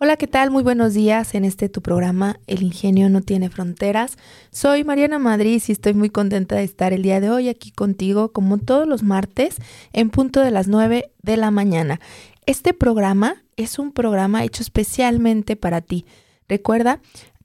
Hola, ¿qué tal? Muy buenos días en este tu programa El ingenio no tiene fronteras. Soy Mariana Madrid y estoy muy contenta de estar el día de hoy aquí contigo como todos los martes en punto de las 9 de la mañana. Este programa es un programa hecho especialmente para ti. Recuerda,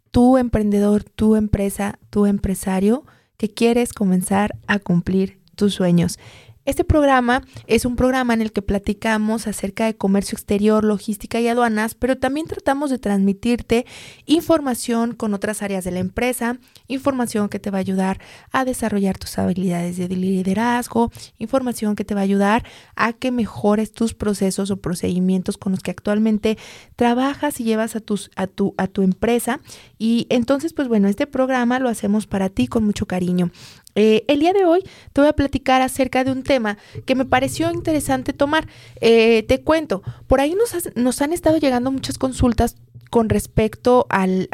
tu emprendedor, tu empresa, tu empresario que quieres comenzar a cumplir tus sueños. Este programa es un programa en el que platicamos acerca de comercio exterior, logística y aduanas, pero también tratamos de transmitirte información con otras áreas de la empresa, información que te va a ayudar a desarrollar tus habilidades de liderazgo, información que te va a ayudar a que mejores tus procesos o procedimientos con los que actualmente trabajas y llevas a, tus, a, tu, a tu empresa. Y entonces, pues bueno, este programa lo hacemos para ti con mucho cariño. Eh, el día de hoy te voy a platicar acerca de un tema que me pareció interesante tomar. Eh, te cuento, por ahí nos, nos, han estado llegando muchas consultas con respecto al,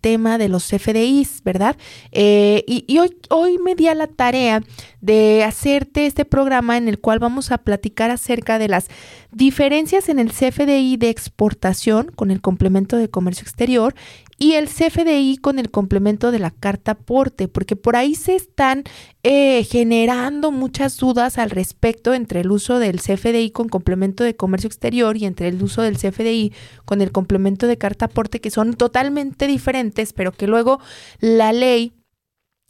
tema de los FDIs, ¿verdad? Eh, y, hoy, hoy me di a la tarea de hacerte este programa en el cual vamos a platicar acerca de las diferencias en el CFDI de exportación con el complemento de comercio exterior y el CFDI con el complemento de la carta aporte, porque por ahí se están eh, generando muchas dudas al respecto entre el uso del CFDI con complemento de comercio exterior y entre el uso del CFDI con el complemento de carta aporte, que son totalmente diferentes, pero que luego la ley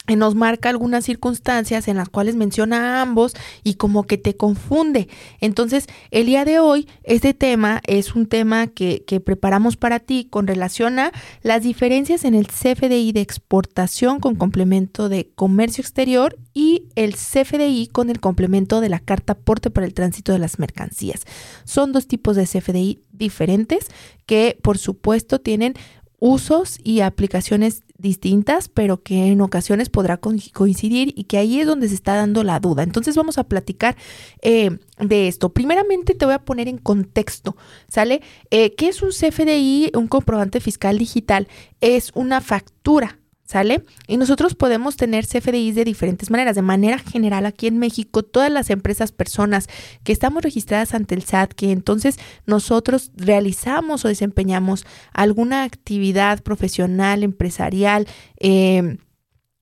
nos marca algunas circunstancias en las cuales menciona a ambos y como que te confunde. Entonces, el día de hoy, este tema es un tema que, que, preparamos para ti con relación a las diferencias en el CFDI de exportación con complemento de comercio exterior y el CFDI con el complemento de la carta aporte para el tránsito de las mercancías. Son dos tipos de CFDI diferentes que, por supuesto, tienen usos y aplicaciones distintas, pero que en ocasiones podrá coincidir y que ahí es donde se está dando la duda. Entonces vamos a platicar eh, de esto. Primeramente te voy a poner en contexto, ¿sale? Eh, ¿Qué es un CFDI, un comprobante fiscal digital? Es una factura ¿Sale? Y nosotros podemos tener CFDIs de diferentes maneras. De manera general, aquí en México, todas las empresas, personas que estamos registradas ante el SAT, que entonces nosotros realizamos o desempeñamos alguna actividad profesional, empresarial, eh,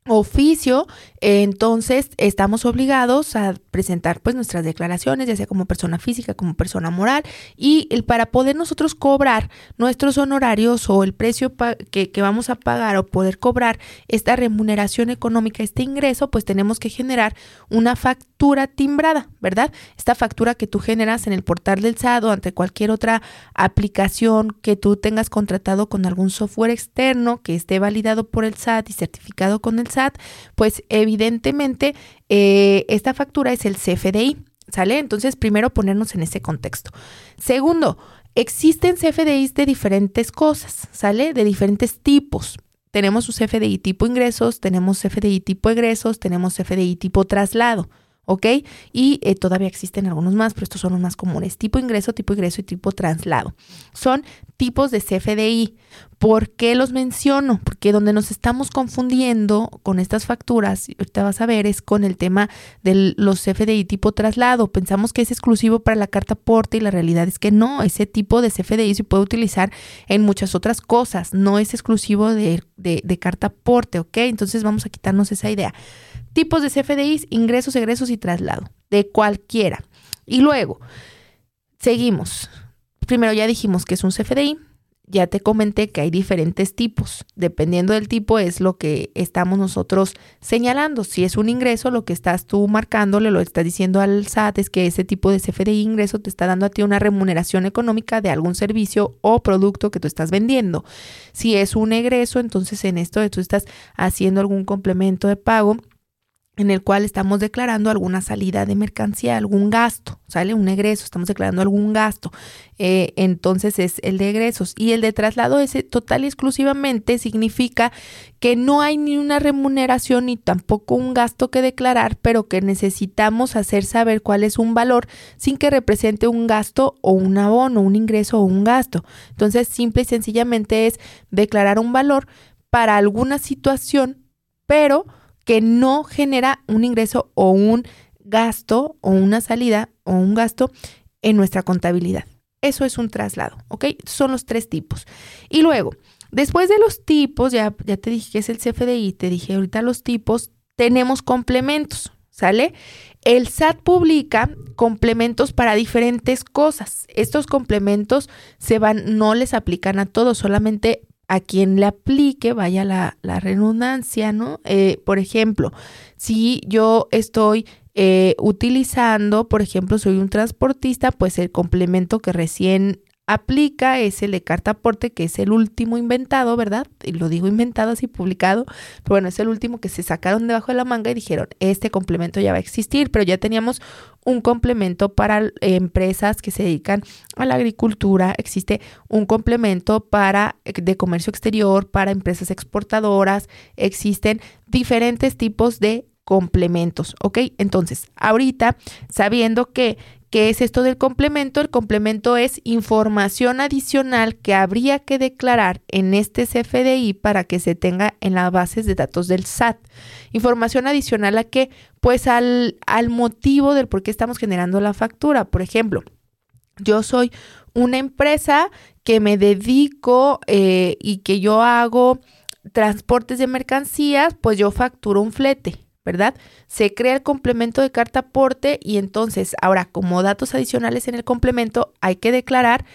oficio, entonces estamos obligados a presentar pues nuestras declaraciones, ya sea como persona física, como persona moral, y el, para poder nosotros cobrar nuestros honorarios o el precio que, vamos a pagar o poder cobrar esta remuneración económica, este ingreso, pues tenemos que generar una factura timbrada, ¿verdad? Esta factura que tú generas en el portal del SAT o ante cualquier otra aplicación que tú tengas contratado con algún software externo que esté validado por el SAT y certificado con el SAT, pues evidentemente eh, esta factura es el CFDI, ¿sale? Entonces, primero ponernos en ese contexto. Segundo, existen CFDIs de diferentes cosas, ¿sale? De diferentes tipos. Tenemos un CFDI tipo ingresos, tenemos CFDI tipo egresos, tenemos CFDI tipo traslado. ¿ok? Y eh, todavía existen algunos más, pero estos son los más comunes. Tipo ingreso, tipo ingreso y tipo traslado. Son tipos de CFDI. ¿Por qué los menciono? Porque donde nos estamos confundiendo con estas facturas, ahorita vas a ver, es con el tema de los CFDI tipo traslado. Pensamos que es exclusivo para la carta aporte y la realidad es que no, ese tipo de CFDI se puede utilizar en muchas otras cosas, no es exclusivo de carta aporte, ¿ok? Entonces vamos a quitarnos esa idea. Tipos de CFDIs, ingresos, egresos y traslado, de cualquiera. Y luego, seguimos. Primero ya dijimos que es un CFDI, ya te comenté que hay diferentes tipos. Dependiendo del tipo es lo que estamos nosotros señalando. Si es un ingreso, lo que estás tú marcándole, lo estás diciendo al SAT es que ese tipo de CFDI ingreso te está dando a ti una remuneración económica de algún servicio o producto que tú estás vendiendo. Si es un egreso, entonces en esto tú estás haciendo algún complemento de pago en el cual estamos declarando alguna salida de mercancía, algún gasto, sale un egreso, estamos declarando algún gasto. Eh, entonces es el de egresos. Y el de traslado ese total y exclusivamente significa que no hay ni una remuneración ni tampoco un gasto que declarar, pero que necesitamos hacer saber cuál es un valor sin que represente un gasto o un abono, un ingreso o un gasto. Entonces, simple y sencillamente es declarar un valor para alguna situación, pero que no genera un ingreso o un gasto o una salida o un gasto en nuestra contabilidad. Eso es un traslado, ¿ok? Son los tres tipos. Y luego, después de los tipos, ya, ya te dije que es el CFDI, te dije ahorita los tipos, tenemos complementos, ¿sale? El SAT publica complementos para diferentes cosas. Estos complementos se van, no les aplican a todos, solamente a quien le aplique, vaya la, redundancia, ¿no? Eh, por ejemplo, si yo estoy eh, utilizando, por ejemplo, soy un transportista, pues el complemento que recién aplica es el de carta aporte, que es el último inventado, ¿verdad? Y lo digo inventado así publicado, pero bueno, es el último que se sacaron debajo de la manga y dijeron, este complemento ya va a existir, pero ya teníamos un complemento para empresas que se dedican a la agricultura, existe un complemento para eh, de comercio exterior, para empresas exportadoras, existen diferentes tipos de complementos, ¿ok? Entonces, ahorita, sabiendo que ¿Qué es esto del complemento? El complemento es información adicional que habría que declarar en este CFDI para que se tenga en las bases de datos del SAT. Información adicional a qué? Pues al, al motivo del por qué estamos generando la factura. Por ejemplo, yo soy una empresa que me dedico eh, y que yo hago transportes de mercancías, pues yo facturo un flete. ¿Verdad? Se crea el complemento de carta aporte y entonces ahora como datos adicionales en el complemento hay que declarar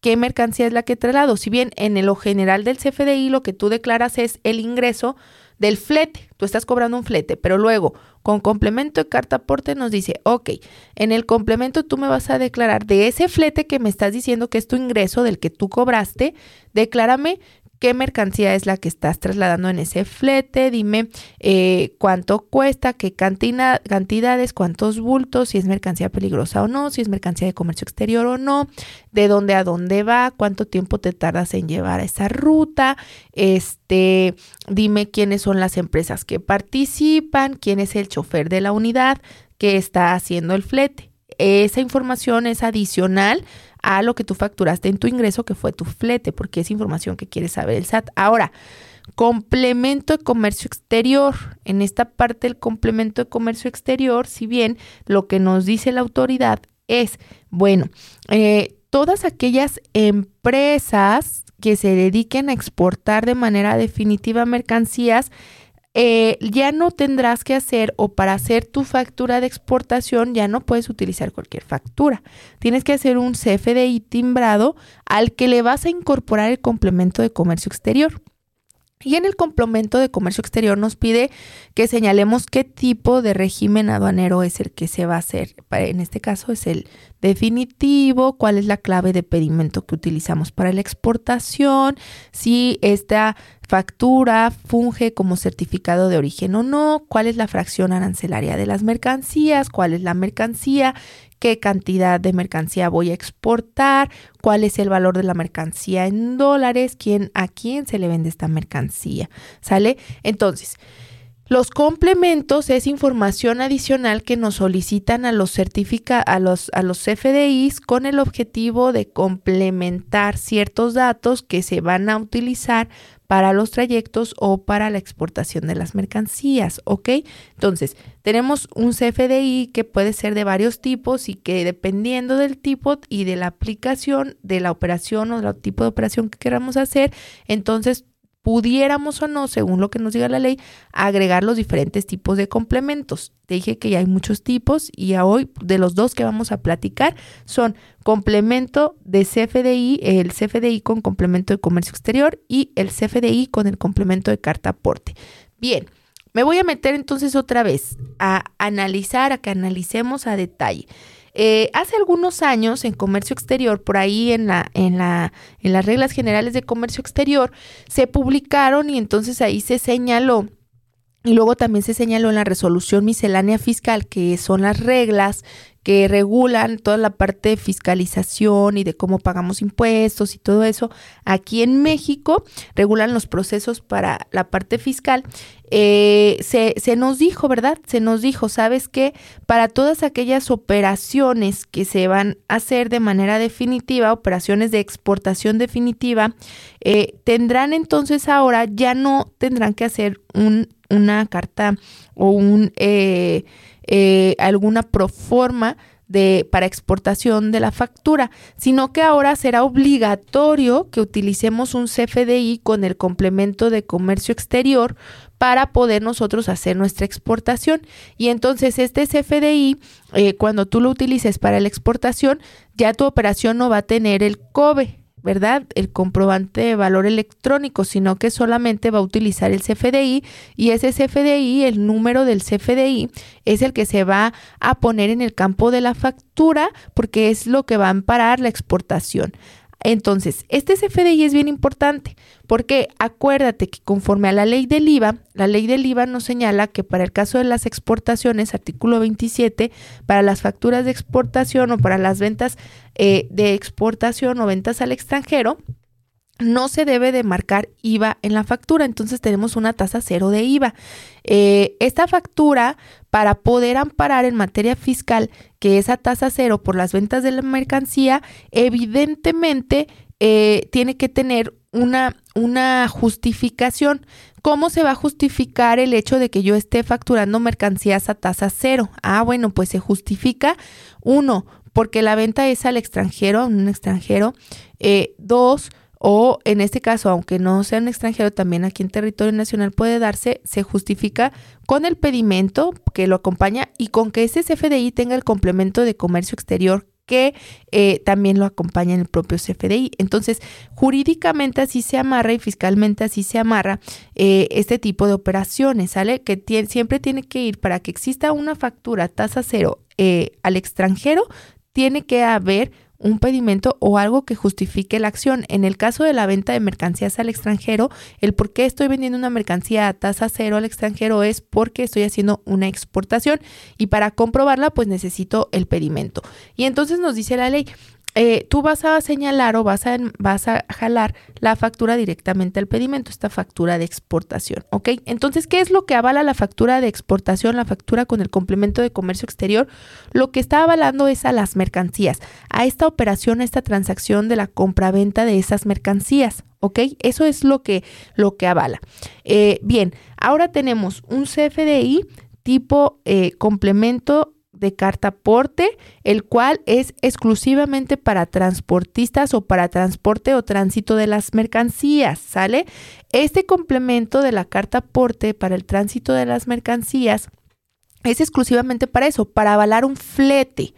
qué mercancía es la que traslado. Si bien en lo general del CFDI lo que tú declaras es el ingreso del flete, tú estás cobrando un flete, pero luego con complemento de carta aporte nos dice, ok, en el complemento tú me vas a declarar de ese flete que me estás diciendo que es tu ingreso del que tú cobraste, declárame qué mercancía es la que estás trasladando en ese flete, dime eh, cuánto cuesta, qué cantidades, cuántos bultos, si es mercancía peligrosa o no, si es mercancía de comercio exterior o no, de dónde a dónde va, cuánto tiempo te tardas en llevar a esa ruta, este, dime quiénes son las empresas que participan, quién es el chofer de la unidad que está haciendo el flete. Esa información es adicional a lo que tú facturaste en tu ingreso, que fue tu flete, porque es información que quiere saber el SAT. Ahora, complemento de comercio exterior. En esta parte del complemento de comercio exterior, si bien lo que nos dice la autoridad es, bueno, eh, todas aquellas empresas que se dediquen a exportar de manera definitiva mercancías, eh, ya no tendrás que hacer o para hacer tu factura de exportación ya no puedes utilizar cualquier factura. Tienes que hacer un CFDI timbrado al que le vas a incorporar el complemento de comercio exterior. Y en el complemento de comercio exterior nos pide que señalemos qué tipo de régimen aduanero es el que se va a hacer. En este caso es el definitivo, cuál es la clave de pedimento que utilizamos para la exportación, si esta factura funge como certificado de origen o no, cuál es la fracción arancelaria de las mercancías, cuál es la mercancía, qué cantidad de mercancía voy a exportar, cuál es el valor de la mercancía en dólares, quién a quién se le vende esta mercancía, ¿sale? Entonces, los complementos es información adicional que nos solicitan a los certifica a los a los CFDIs con el objetivo de complementar ciertos datos que se van a utilizar para los trayectos o para la exportación de las mercancías, ¿ok? Entonces, tenemos un CFDI que puede ser de varios tipos y que dependiendo del tipo y de la aplicación de la operación o del tipo de operación que queramos hacer, entonces pudiéramos o no, según lo que nos diga la ley, agregar los diferentes tipos de complementos. Te dije que ya hay muchos tipos y hoy de los dos que vamos a platicar son complemento de CFDI, el CFDI con complemento de comercio exterior y el CFDI con el complemento de carta aporte. Bien, me voy a meter entonces otra vez a analizar, a que analicemos a detalle. Eh, hace algunos años en comercio exterior, por ahí en, la, en, la, en las reglas generales de comercio exterior, se publicaron y entonces ahí se señaló Y luego también se señaló en la resolución miscelánea fiscal, que son las reglas que regulan toda la parte de fiscalización y de cómo pagamos impuestos y todo eso. Aquí en México regulan los procesos para la parte fiscal. Eh, se, se, nos dijo, ¿verdad? Se nos dijo, ¿sabes qué? Para todas aquellas operaciones que se van a hacer de manera definitiva, operaciones de exportación definitiva, eh, tendrán entonces ahora, ya no tendrán que hacer un, una carta o un... Eh, eh, alguna proforma de, para exportación de la factura, sino que ahora será obligatorio que utilicemos un CFDI con el complemento de comercio exterior para poder nosotros hacer nuestra exportación. Y entonces este CFDI, eh, cuando tú lo utilices para la exportación, ya tu operación no va a tener el COBE, ¿verdad? El comprobante de valor electrónico, sino que solamente va a utilizar el CFDI y ese CFDI, el número del CFDI, es el que se va a poner en el campo de la factura porque es lo que va a amparar la exportación. Entonces, este CFDI es bien importante porque acuérdate que conforme a la ley del IVA, la ley del IVA nos señala que para el caso de las exportaciones, artículo 27, para las facturas de exportación o para las ventas eh, de exportación o ventas al extranjero, no se debe de marcar IVA en la factura, entonces tenemos una tasa cero de IVA. Eh, esta factura, para poder amparar en materia fiscal que esa tasa cero por las ventas de la mercancía, evidentemente eh, tiene que tener una, una justificación. ¿Cómo se va a justificar el hecho de que yo esté facturando mercancías a tasa cero? Ah, bueno, pues se justifica, uno, porque la venta es al extranjero, a un extranjero. Eh, dos, o en este caso, aunque no sea un extranjero, también aquí en territorio nacional puede darse, se justifica con el pedimento que lo acompaña y con que ese CFDI tenga el complemento de comercio exterior que eh, también lo acompaña en el propio CFDI. Entonces, jurídicamente así se amarra y fiscalmente así se amarra eh, este tipo de operaciones, ¿sale? Que siempre tiene que ir para que exista una factura tasa cero eh, al extranjero, tiene que haber un pedimento o algo que justifique la acción. En el caso de la venta de mercancías al extranjero, el por qué estoy vendiendo una mercancía a tasa cero al extranjero es porque estoy haciendo una exportación y para comprobarla pues necesito el pedimento. Y entonces nos dice la ley, eh, tú vas a señalar o vas a, vas a jalar la factura directamente al pedimento, esta factura de exportación, ¿ok? Entonces, ¿qué es lo que avala la factura de exportación, la factura con el complemento de comercio exterior? Lo que está avalando es a las mercancías, a esta operación, a esta transacción de la compra-venta de esas mercancías, ¿ok? Eso es lo que, lo que avala. Eh, bien, ahora tenemos un CFDI tipo eh, complemento de carta aporte, el cual es exclusivamente para transportistas o para transporte o tránsito de las mercancías, ¿sale? Este complemento de la carta aporte para el tránsito de las mercancías es exclusivamente para eso, para avalar un flete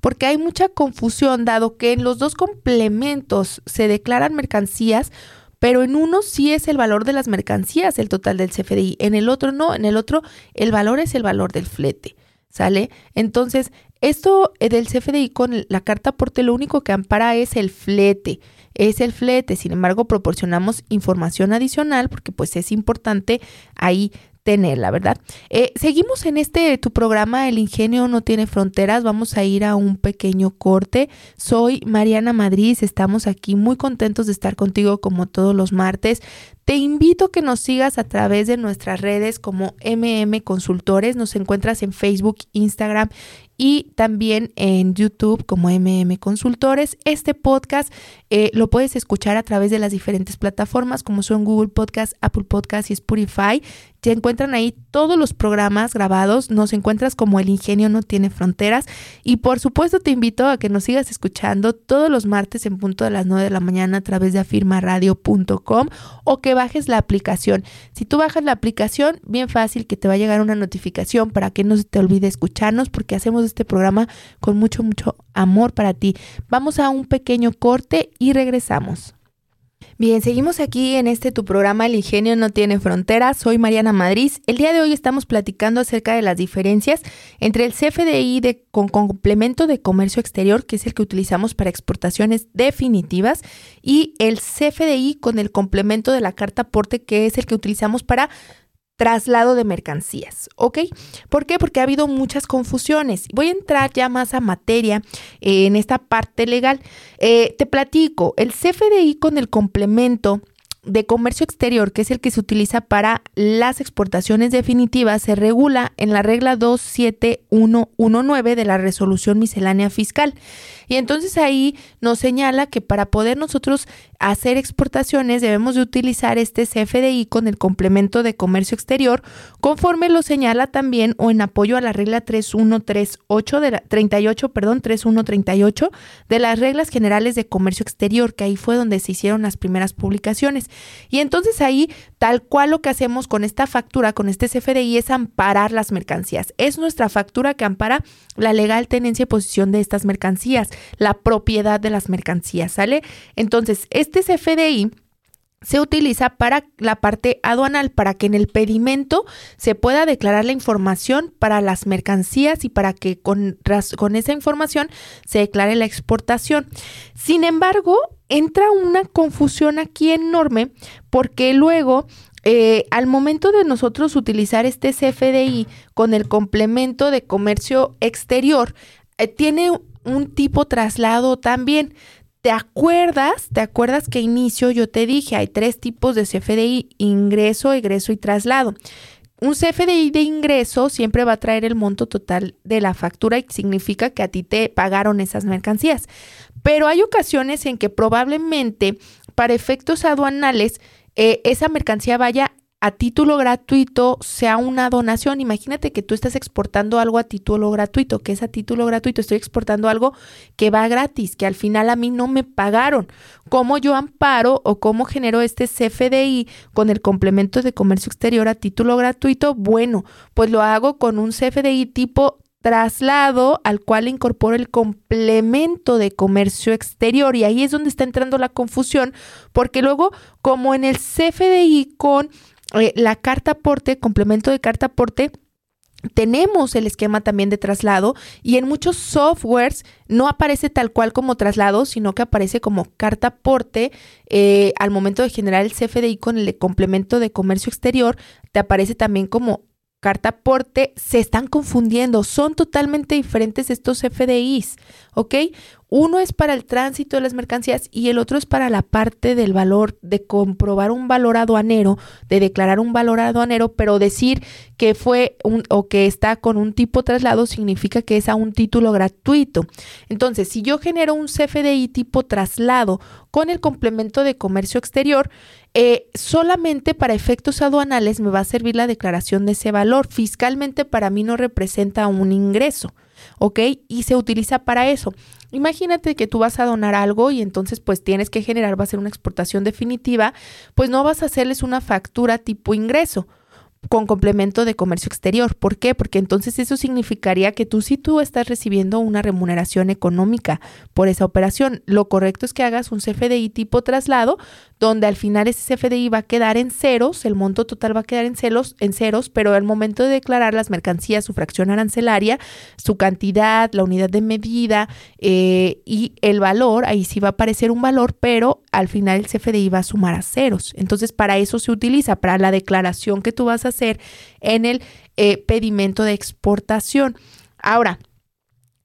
porque hay mucha confusión dado que en los dos complementos se declaran mercancías, pero en uno sí es el valor de las mercancías el total del CFDI, en el otro no, en el otro el valor es el valor del flete. ¿Sale? Entonces, esto eh, del CFDI con la carta aporte lo único que ampara es el flete, es el flete, sin embargo proporcionamos información adicional porque pues es importante ahí tenerla, ¿verdad? Eh, seguimos en este tu programa El ingenio no tiene fronteras, vamos a ir a un pequeño corte. Soy Mariana Madrid, estamos aquí muy contentos de estar contigo como todos los martes. Te invito a que nos sigas a través de nuestras redes como MM Consultores. Nos encuentras en Facebook, Instagram y también en YouTube como MM Consultores. Este podcast eh, lo puedes escuchar a través de las diferentes plataformas como son Google Podcast, Apple Podcast y Spotify. Ya encuentran ahí todos los programas grabados. Nos encuentras como El Ingenio No Tiene Fronteras. Y por supuesto te invito a que nos sigas escuchando todos los martes en punto de las 9 de la mañana a través de afirmaradio.com o que bajes la aplicación. Si tú bajas la aplicación, bien fácil que te va a llegar una notificación para que no se te olvide escucharnos porque hacemos este programa con mucho, mucho amor para ti. Vamos a un pequeño corte y regresamos. Bien, seguimos aquí en este tu programa El ingenio no tiene fronteras. Soy Mariana Madrid. El día de hoy estamos platicando acerca de las diferencias entre el CFDI de, con complemento de comercio exterior, que es el que utilizamos para exportaciones definitivas, y el CFDI con el complemento de la carta aporte, que es el que utilizamos para traslado de mercancías, ¿ok? ¿Por qué? Porque ha habido muchas confusiones. Voy a entrar ya más a materia eh, en esta parte legal. Eh, te platico, el CFDI con el complemento de comercio exterior, que es el que se utiliza para las exportaciones definitivas, se regula en la regla 27119 de la resolución miscelánea fiscal. Y entonces ahí nos señala que para poder nosotros hacer exportaciones debemos de utilizar este CFDI con el complemento de comercio exterior, conforme lo señala también o en apoyo a la regla 3138 de la 38, perdón, 3138 de las reglas generales de comercio exterior, que ahí fue donde se hicieron las primeras publicaciones. Y entonces ahí, tal cual lo que hacemos con esta factura, con este CFDI, es amparar las mercancías. Es nuestra factura que ampara la legal tenencia y posición de estas mercancías la propiedad de las mercancías, ¿sale? Entonces, este CFDI se utiliza para la parte aduanal, para que en el pedimento se pueda declarar la información para las mercancías y para que con, con esa información se declare la exportación. Sin embargo, entra una confusión aquí enorme porque luego eh, al momento de nosotros utilizar este CFDI con el complemento de comercio exterior, eh, tiene un tipo traslado también. ¿Te acuerdas? ¿Te acuerdas que inicio yo te dije, hay tres tipos de CFDI, ingreso, egreso y traslado? Un CFDI de ingreso siempre va a traer el monto total de la factura y significa que a ti te pagaron esas mercancías. Pero hay ocasiones en que probablemente para efectos aduanales eh, esa mercancía vaya a título gratuito sea una donación. Imagínate que tú estás exportando algo a título gratuito. que es a título gratuito? Estoy exportando algo que va gratis, que al final a mí no me pagaron. ¿Cómo yo amparo o cómo genero este CFDI con el complemento de comercio exterior a título gratuito? Bueno, pues lo hago con un CFDI tipo traslado al cual incorporo el complemento de comercio exterior y ahí es donde está entrando la confusión porque luego como en el CFDI con eh, la carta aporte, complemento de carta aporte, tenemos el esquema también de traslado y en muchos softwares no aparece tal cual como traslado, sino que aparece como carta aporte. Eh, al momento de generar el CFDI con el complemento de comercio exterior, te aparece también como carta aporte. Se están confundiendo, son totalmente diferentes estos CFDIs, ¿ok? Uno es para el tránsito de las mercancías y el otro es para la parte del valor, de comprobar un valor aduanero, de declarar un valor aduanero, pero decir que fue un o que está con un tipo traslado significa que es a un título gratuito. Entonces, si yo genero un CFDI tipo traslado con el complemento de comercio exterior, eh, solamente para efectos aduanales me va a servir la declaración de ese valor. Fiscalmente para mí no representa un ingreso. ¿ok? Y se utiliza para eso. Imagínate que tú vas a donar algo y entonces pues tienes que generar, va a ser una exportación definitiva, pues no vas a hacerles una factura tipo ingreso con complemento de comercio exterior. ¿Por qué? Porque entonces eso significaría que tú sí tú estás recibiendo una remuneración económica por esa operación. Lo correcto es que hagas un CFDI tipo traslado, donde al final ese CFDI va a quedar en ceros, el monto total va a quedar en ceros, en ceros, pero al momento de declarar las mercancías, su fracción arancelaria, su cantidad, la unidad de medida eh, y el valor, ahí sí va a aparecer un valor, pero al final el CFDI va a sumar a ceros. Entonces, para eso se utiliza, para la declaración que tú vas a hacer en el eh, pedimento de exportación. Ahora,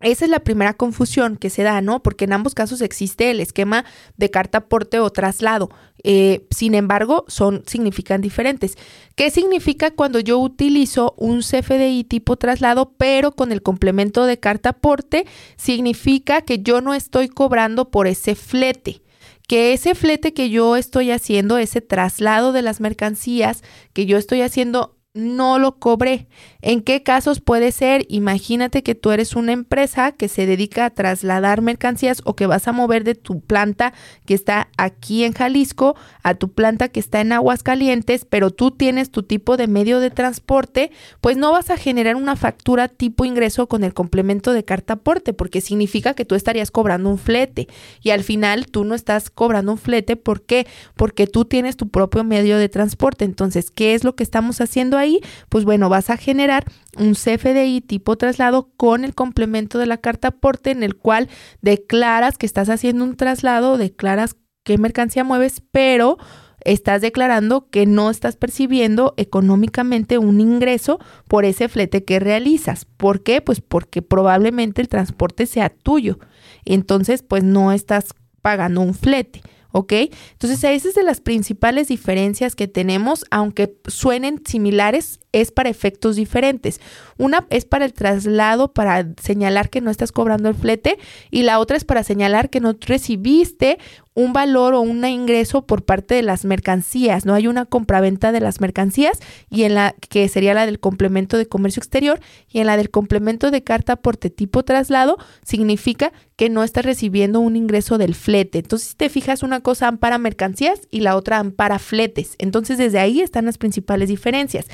esa es la primera confusión que se da, ¿no? Porque en ambos casos existe el esquema de carta aporte o traslado. Eh, sin embargo, son, significan diferentes. ¿Qué significa cuando yo utilizo un CFDI tipo traslado, pero con el complemento de carta aporte? Significa que yo no estoy cobrando por ese flete que ese flete que yo estoy haciendo, ese traslado de las mercancías que yo estoy haciendo, no lo cobré. ¿En qué casos puede ser? Imagínate que tú eres una empresa que se dedica a trasladar mercancías o que vas a mover de tu planta que está aquí en Jalisco a tu planta que está en Aguascalientes, pero tú tienes tu tipo de medio de transporte, pues no vas a generar una factura tipo ingreso con el complemento de carta aporte, porque significa que tú estarías cobrando un flete y al final tú no estás cobrando un flete. ¿Por qué? Porque tú tienes tu propio medio de transporte. Entonces, ¿qué es lo que estamos haciendo ahí? Pues bueno, vas a generar un CFDI tipo traslado con el complemento de la carta aporte en el cual declaras que estás haciendo un traslado, declaras qué mercancía mueves, pero estás declarando que no estás percibiendo económicamente un ingreso por ese flete que realizas. ¿Por qué? Pues porque probablemente el transporte sea tuyo. Entonces, pues no estás pagando un flete. ¿ok? Entonces, esa es de las principales diferencias que tenemos, aunque suenen similares, es para efectos diferentes. Una es para el traslado, para señalar que no estás cobrando el flete, y la otra es para señalar que no recibiste un valor o un ingreso por parte de las mercancías, no hay una compraventa de las mercancías y en la que sería la del complemento de comercio exterior y en la del complemento de carta porte tipo traslado significa que no estás recibiendo un ingreso del flete. Entonces, si te fijas, una cosa ampara mercancías y la otra ampara fletes. Entonces, desde ahí están las principales diferencias.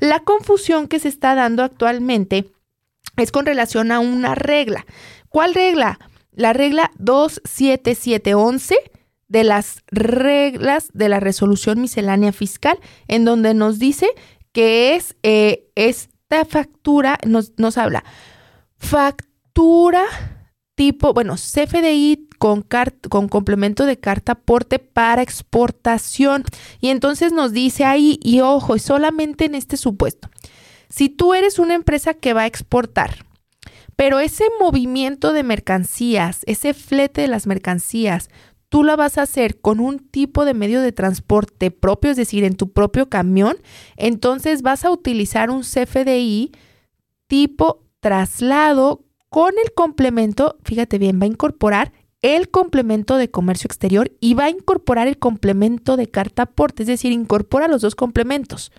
La confusión que se está dando actualmente es con relación a una regla. ¿Cuál regla? La regla 27711 de las reglas de la resolución miscelánea fiscal, en donde nos dice que es eh, esta factura, nos, nos habla factura tipo, bueno, CFDI con, con complemento de carta aporte para exportación. Y entonces nos dice ahí, y ojo, y solamente en este supuesto, si tú eres una empresa que va a exportar, pero ese movimiento de mercancías, ese flete de las mercancías, tú la vas a hacer con un tipo de medio de transporte propio, es decir, en tu propio camión, entonces vas a utilizar un CFDI tipo traslado con el complemento, fíjate bien, va a incorporar el complemento de comercio exterior y va a incorporar el complemento de carta aporte, es decir, incorpora los dos complementos.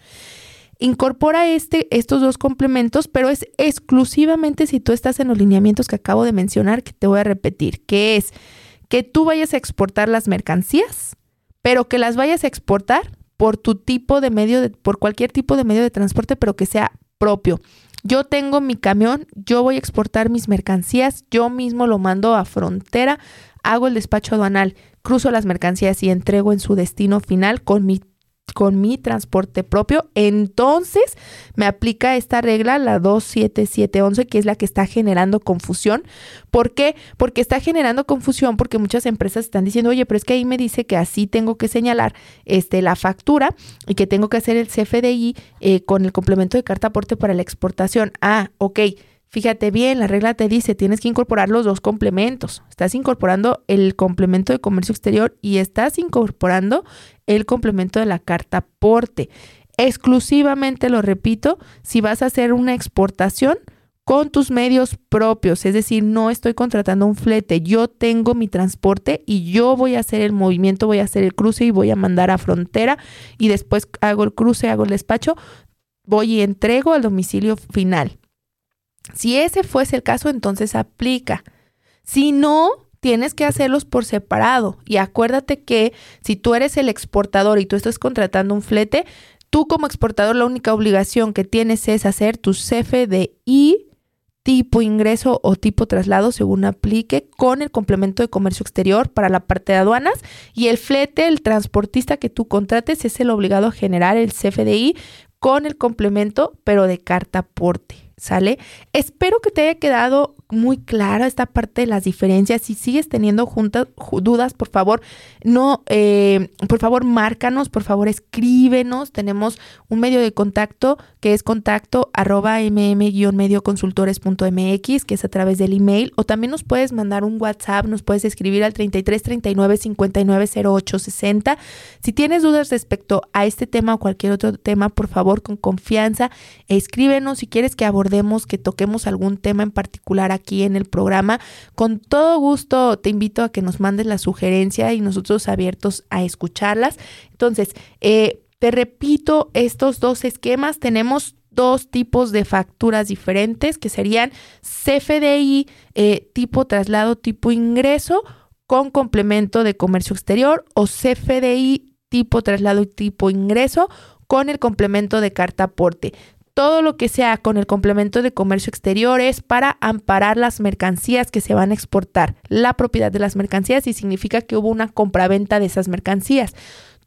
Incorpora este, estos dos complementos, pero es exclusivamente si tú estás en los lineamientos que acabo de mencionar, que te voy a repetir, que es que tú vayas a exportar las mercancías, pero que las vayas a exportar por tu tipo de medio, de, por cualquier tipo de medio de transporte, pero que sea propio. Yo tengo mi camión, yo voy a exportar mis mercancías, yo mismo lo mando a frontera, hago el despacho aduanal, cruzo las mercancías y entrego en su destino final con mi con mi transporte propio, entonces me aplica esta regla, la 27711, que es la que está generando confusión. ¿Por qué? Porque está generando confusión porque muchas empresas están diciendo, oye, pero es que ahí me dice que así tengo que señalar este, la factura y que tengo que hacer el CFDI eh, con el complemento de carta aporte para la exportación. Ah, ok. Fíjate bien, la regla te dice, tienes que incorporar los dos complementos. Estás incorporando el complemento de comercio exterior y estás incorporando el complemento de la carta porte. Exclusivamente, lo repito, si vas a hacer una exportación con tus medios propios, es decir, no estoy contratando un flete, yo tengo mi transporte y yo voy a hacer el movimiento, voy a hacer el cruce y voy a mandar a frontera y después hago el cruce, hago el despacho, voy y entrego al domicilio final. Si ese fuese el caso, entonces aplica. Si no, tienes que hacerlos por separado. Y acuérdate que si tú eres el exportador y tú estás contratando un flete, tú como exportador la única obligación que tienes es hacer tu CFDI tipo ingreso o tipo traslado según aplique con el complemento de comercio exterior para la parte de aduanas y el flete, el transportista que tú contrates es el obligado a generar el CFDI con el complemento pero de carta aporte. ¿Sale? Espero que te haya quedado muy clara esta parte de las diferencias. Si sigues teniendo juntas, dudas, por favor, no, eh, por favor, márcanos, por favor, escríbenos. Tenemos un medio de contacto que es contacto arroba mm-medioconsultores.mx, que es a través del email, o también nos puedes mandar un WhatsApp, nos puedes escribir al 33 39 59 08 60. Si tienes dudas respecto a este tema o cualquier otro tema, por favor, con confianza, escríbenos si quieres que abordemos, que toquemos algún tema en particular aquí en el programa. Con todo gusto te invito a que nos mandes la sugerencia y nosotros abiertos a escucharlas. Entonces, eh, te repito, estos dos esquemas tenemos dos tipos de facturas diferentes que serían CFDI eh, tipo traslado tipo ingreso con complemento de comercio exterior o CFDI tipo traslado y tipo ingreso con el complemento de carta aporte todo lo que sea con el complemento de comercio exterior es para amparar las mercancías que se van a exportar, la propiedad de las mercancías y significa que hubo una compraventa de esas mercancías.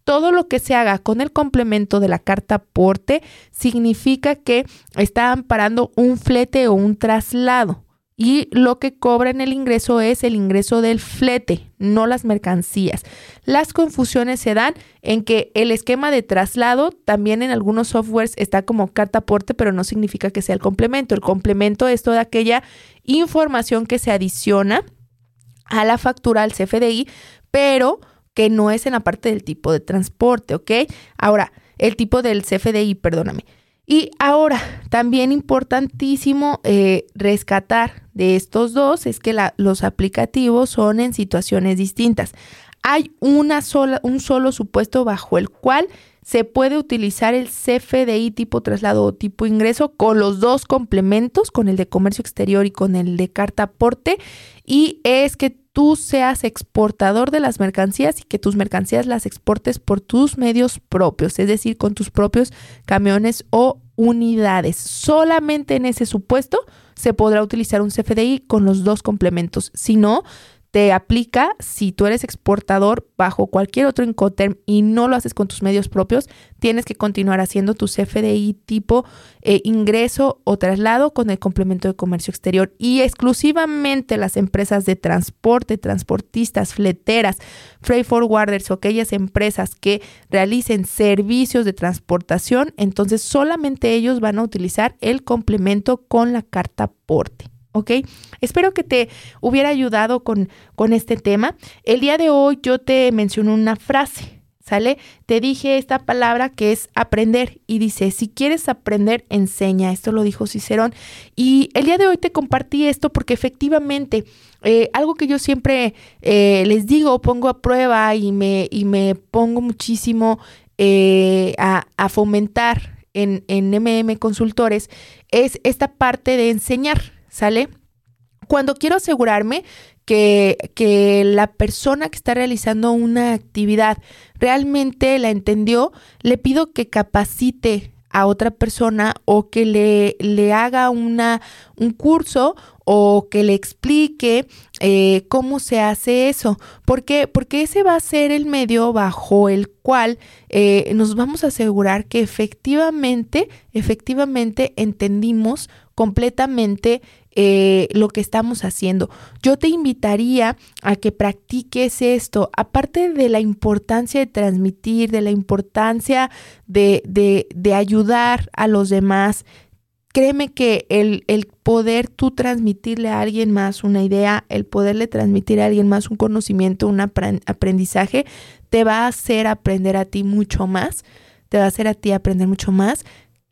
Todo lo que se haga con el complemento de la carta aporte significa que está amparando un flete o un traslado. Y lo que cobra en el ingreso es el ingreso del flete, no las mercancías. Las confusiones se dan en que el esquema de traslado también en algunos softwares está como carta aporte, pero no significa que sea el complemento. El complemento es toda aquella información que se adiciona a la factura al CFDI, pero que no es en la parte del tipo de transporte, ¿ok? Ahora, el tipo del CFDI, perdóname. Y ahora, también importantísimo eh, rescatar de estos dos es que los aplicativos son en situaciones distintas. Hay una sola, un solo supuesto bajo el cual se puede utilizar el CFDI tipo traslado o tipo ingreso con los dos complementos, con el de comercio exterior y con el de carta aporte, y es que tú seas exportador de las mercancías y que tus mercancías las exportes por tus medios propios, es decir, con tus propios camiones o unidades. Solamente en ese supuesto se podrá utilizar un CFDI con los dos complementos. Si no, te aplica si tú eres exportador bajo cualquier otro Incoterm y no lo haces con tus medios propios, tienes que continuar haciendo tu CFDI tipo eh, ingreso o traslado con el complemento de comercio exterior y exclusivamente las empresas de transporte, transportistas, fleteras, freight forwarders o aquellas empresas que realicen servicios de transportación, entonces solamente ellos van a utilizar el complemento con la carta porte. ¿Ok? Espero que te hubiera ayudado con, con este tema. El día de hoy yo te menciono una frase, ¿sale? Te dije esta palabra que es aprender y dice, si quieres aprender, enseña. Esto lo dijo Cicerón. Y el día de hoy te compartí esto porque efectivamente eh, algo que yo siempre eh, les digo, pongo a prueba y me, y me pongo muchísimo eh, a, a, fomentar en, en MM Consultores, es esta parte de enseñar. ¿Sale? Cuando quiero asegurarme que, que, la persona que está realizando una actividad realmente la entendió, le pido que capacite a otra persona o que le, le haga una, un curso o que le explique eh, cómo se hace eso. ¿Por qué? Porque ese va a ser el medio bajo el cual eh, nos vamos a asegurar que efectivamente, efectivamente entendimos completamente eh, lo que estamos haciendo. Yo te invitaría a que practiques esto, aparte de la importancia de transmitir, de la importancia de, de, de ayudar a los demás. Créeme que el, el poder tú transmitirle a alguien más una idea, el poderle transmitir a alguien más un conocimiento, un aprendizaje, te va a hacer aprender a ti mucho más, te va a hacer a ti aprender mucho más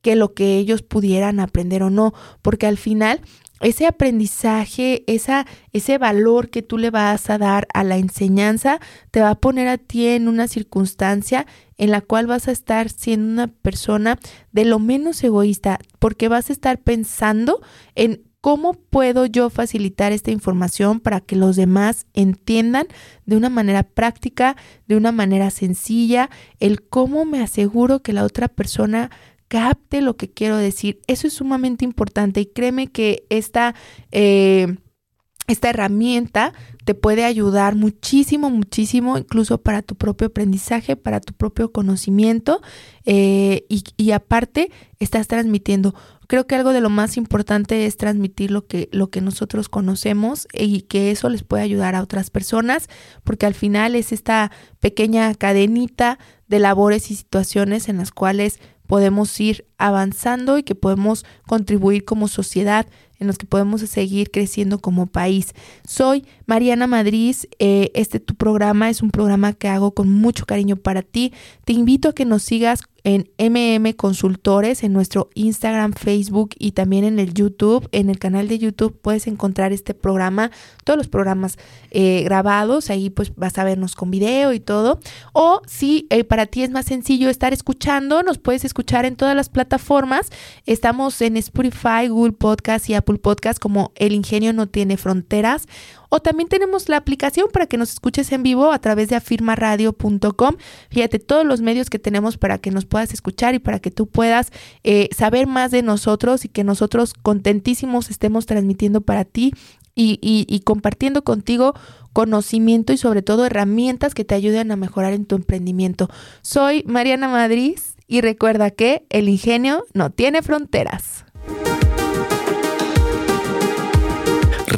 que lo que ellos pudieran aprender o no, porque al final ese aprendizaje, esa, ese valor que tú le vas a dar a la enseñanza, te va a poner a ti en una circunstancia en la cual vas a estar siendo una persona de lo menos egoísta, porque vas a estar pensando en cómo puedo yo facilitar esta información para que los demás entiendan de una manera práctica, de una manera sencilla, el cómo me aseguro que la otra persona capte lo que quiero decir. Eso es sumamente importante y créeme que esta, eh, esta herramienta te puede ayudar muchísimo, muchísimo, incluso para tu propio aprendizaje, para tu propio conocimiento eh, y, y, aparte estás transmitiendo. Creo que algo de lo más importante es transmitir lo que, lo que nosotros conocemos y que eso les puede ayudar a otras personas, porque al final es esta pequeña cadenita de labores y situaciones en las cuales podemos ir avanzando y que podemos contribuir como sociedad, en los que podemos seguir creciendo como país. Soy Mariana Madrid, eh, este tu programa es un programa que hago con mucho cariño para ti. Te invito a que nos sigas en MM Consultores, en nuestro Instagram, Facebook y también en el YouTube. En el canal de YouTube puedes encontrar este programa, todos los programas eh, grabados, ahí pues vas a vernos con video y todo. O si eh, para ti es más sencillo estar escuchando, nos puedes escuchar en todas las plataformas. Estamos en Spotify, Google Podcast y Apple Podcast como El Ingenio no tiene fronteras o también tenemos la aplicación para que nos escuches en vivo a través de afirmaradio.com. Fíjate todos los medios que tenemos para que nos puedas escuchar y para que tú puedas eh, saber más de nosotros y que nosotros contentísimos estemos transmitiendo para ti y, y, compartiendo contigo conocimiento y sobre todo herramientas que te ayuden a mejorar en tu emprendimiento. Soy Mariana Madrid y recuerda que el ingenio no tiene fronteras.